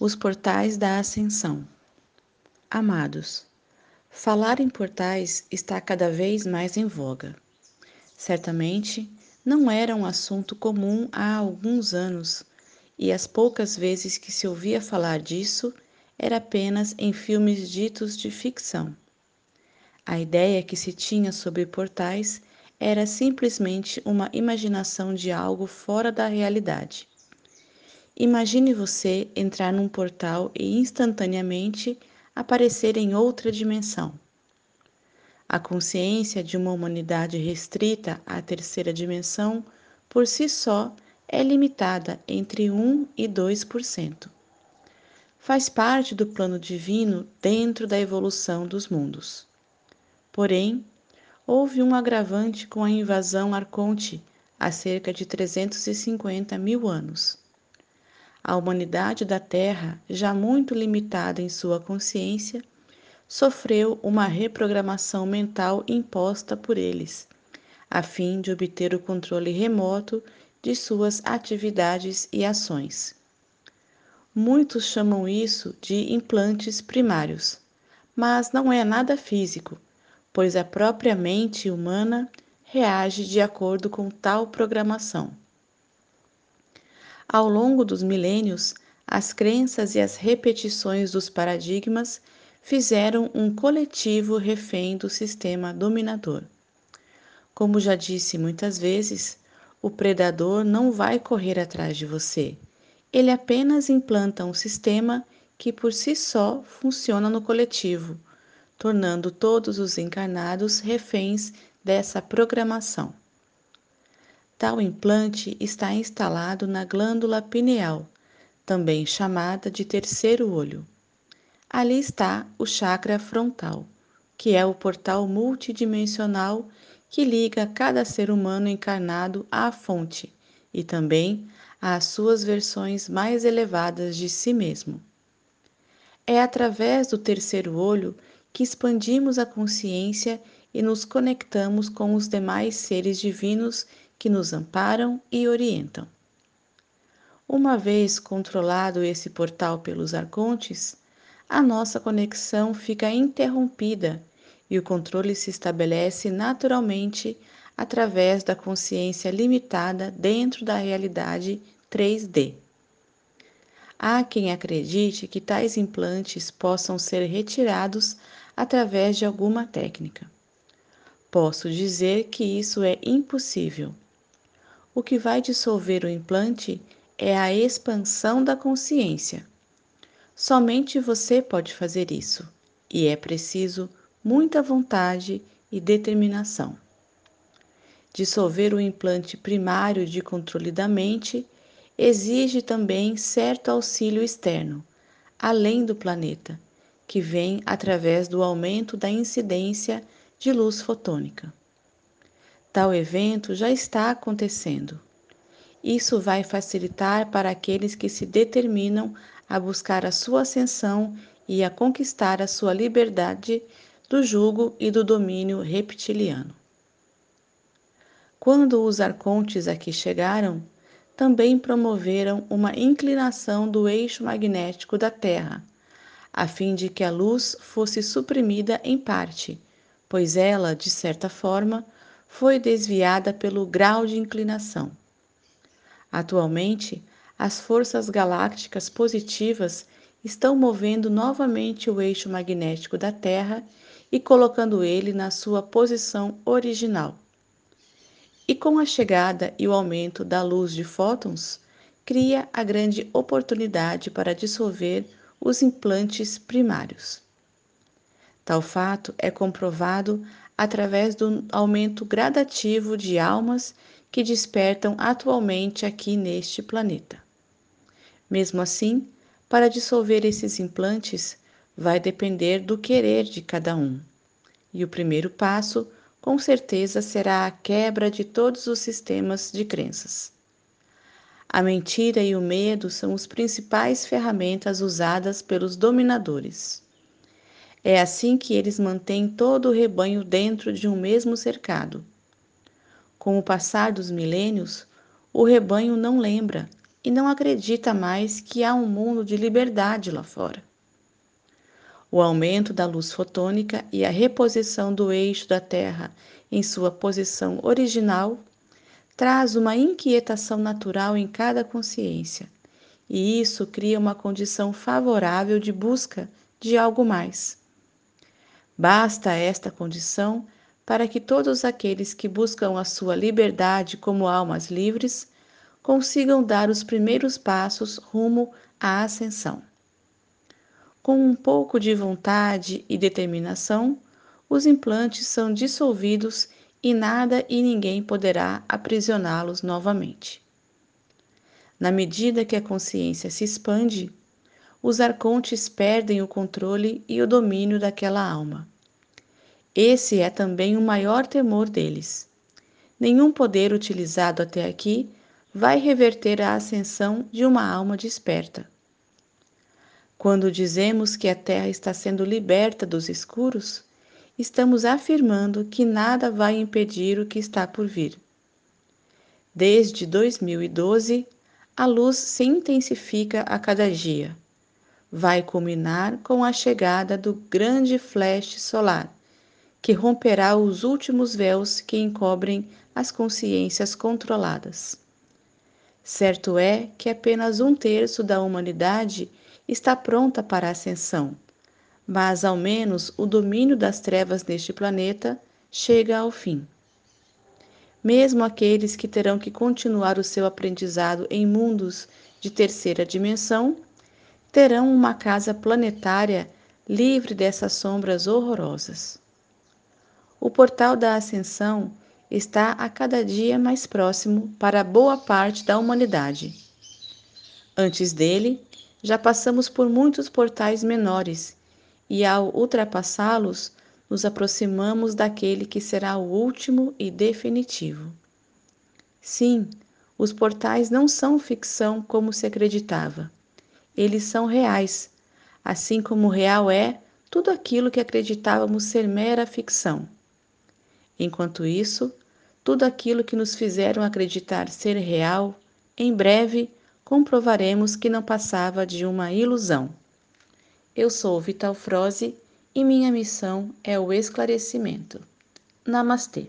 Os portais da ascensão. Amados, falar em portais está cada vez mais em voga. Certamente não era um assunto comum há alguns anos, e as poucas vezes que se ouvia falar disso era apenas em filmes ditos de ficção. A ideia que se tinha sobre portais era simplesmente uma imaginação de algo fora da realidade. Imagine você entrar num portal e instantaneamente aparecer em outra dimensão. A consciência de uma humanidade restrita à terceira dimensão, por si só, é limitada entre 1 e 2%. Faz parte do plano divino dentro da evolução dos mundos. Porém, houve um agravante com a invasão arconte há cerca de 350 mil anos a humanidade da Terra, já muito limitada em sua consciência, sofreu uma reprogramação mental imposta por eles, a fim de obter o controle remoto de suas atividades e ações. Muitos chamam isso de implantes primários, mas não é nada físico, pois a própria mente humana reage de acordo com tal programação. Ao longo dos milênios, as crenças e as repetições dos paradigmas fizeram um coletivo refém do sistema dominador. Como já disse muitas vezes, o predador não vai correr atrás de você. Ele apenas implanta um sistema que por si só funciona no coletivo, tornando todos os encarnados reféns dessa programação. Tal implante está instalado na glândula pineal, também chamada de terceiro olho. Ali está o chakra frontal, que é o portal multidimensional que liga cada ser humano encarnado à fonte e também às suas versões mais elevadas de si mesmo. É através do terceiro olho que expandimos a consciência e nos conectamos com os demais seres divinos que nos amparam e orientam. Uma vez controlado esse portal pelos arcontes, a nossa conexão fica interrompida e o controle se estabelece naturalmente através da consciência limitada dentro da realidade 3D. Há quem acredite que tais implantes possam ser retirados através de alguma técnica. Posso dizer que isso é impossível o que vai dissolver o implante é a expansão da consciência. Somente você pode fazer isso, e é preciso muita vontade e determinação. Dissolver o implante primário de controle da mente exige também certo auxílio externo, além do planeta, que vem através do aumento da incidência de luz fotônica. Tal evento já está acontecendo. Isso vai facilitar para aqueles que se determinam a buscar a sua ascensão e a conquistar a sua liberdade do jugo e do domínio reptiliano. Quando os arcontes aqui chegaram, também promoveram uma inclinação do eixo magnético da Terra, a fim de que a luz fosse suprimida em parte, pois ela, de certa forma, foi desviada pelo grau de inclinação. Atualmente, as forças galácticas positivas estão movendo novamente o eixo magnético da Terra e colocando ele na sua posição original. E com a chegada e o aumento da luz de fótons, cria a grande oportunidade para dissolver os implantes primários. Tal fato é comprovado através do aumento gradativo de almas que despertam atualmente aqui neste planeta. Mesmo assim, para dissolver esses implantes, vai depender do querer de cada um. E o primeiro passo, com certeza, será a quebra de todos os sistemas de crenças. A mentira e o medo são as principais ferramentas usadas pelos dominadores. É assim que eles mantêm todo o rebanho dentro de um mesmo cercado. Com o passar dos milênios, o rebanho não lembra, e não acredita mais que há um mundo de liberdade lá fora. O aumento da luz fotônica e a reposição do eixo da Terra em sua posição original traz uma inquietação natural em cada consciência, e isso cria uma condição favorável de busca de algo mais. Basta esta condição para que todos aqueles que buscam a sua liberdade como almas livres consigam dar os primeiros passos rumo à ascensão. Com um pouco de vontade e determinação, os implantes são dissolvidos e nada e ninguém poderá aprisioná-los novamente. Na medida que a consciência se expande, os arcontes perdem o controle e o domínio daquela alma. Esse é também o maior temor deles. Nenhum poder utilizado até aqui vai reverter a ascensão de uma alma desperta. Quando dizemos que a Terra está sendo liberta dos escuros, estamos afirmando que nada vai impedir o que está por vir. Desde 2012, a luz se intensifica a cada dia. Vai culminar com a chegada do grande flash solar, que romperá os últimos véus que encobrem as consciências controladas. Certo é que apenas um terço da humanidade está pronta para a ascensão, mas ao menos o domínio das trevas neste planeta chega ao fim. Mesmo aqueles que terão que continuar o seu aprendizado em mundos de terceira dimensão, terão uma casa planetária livre dessas sombras horrorosas. O portal da ascensão está a cada dia mais próximo para boa parte da humanidade. Antes dele, já passamos por muitos portais menores e, ao ultrapassá-los, nos aproximamos daquele que será o último e definitivo. Sim, os portais não são ficção como se acreditava. Eles são reais, assim como real é tudo aquilo que acreditávamos ser mera ficção. Enquanto isso, tudo aquilo que nos fizeram acreditar ser real, em breve comprovaremos que não passava de uma ilusão. Eu sou Vital Froze e minha missão é o esclarecimento. Namastê.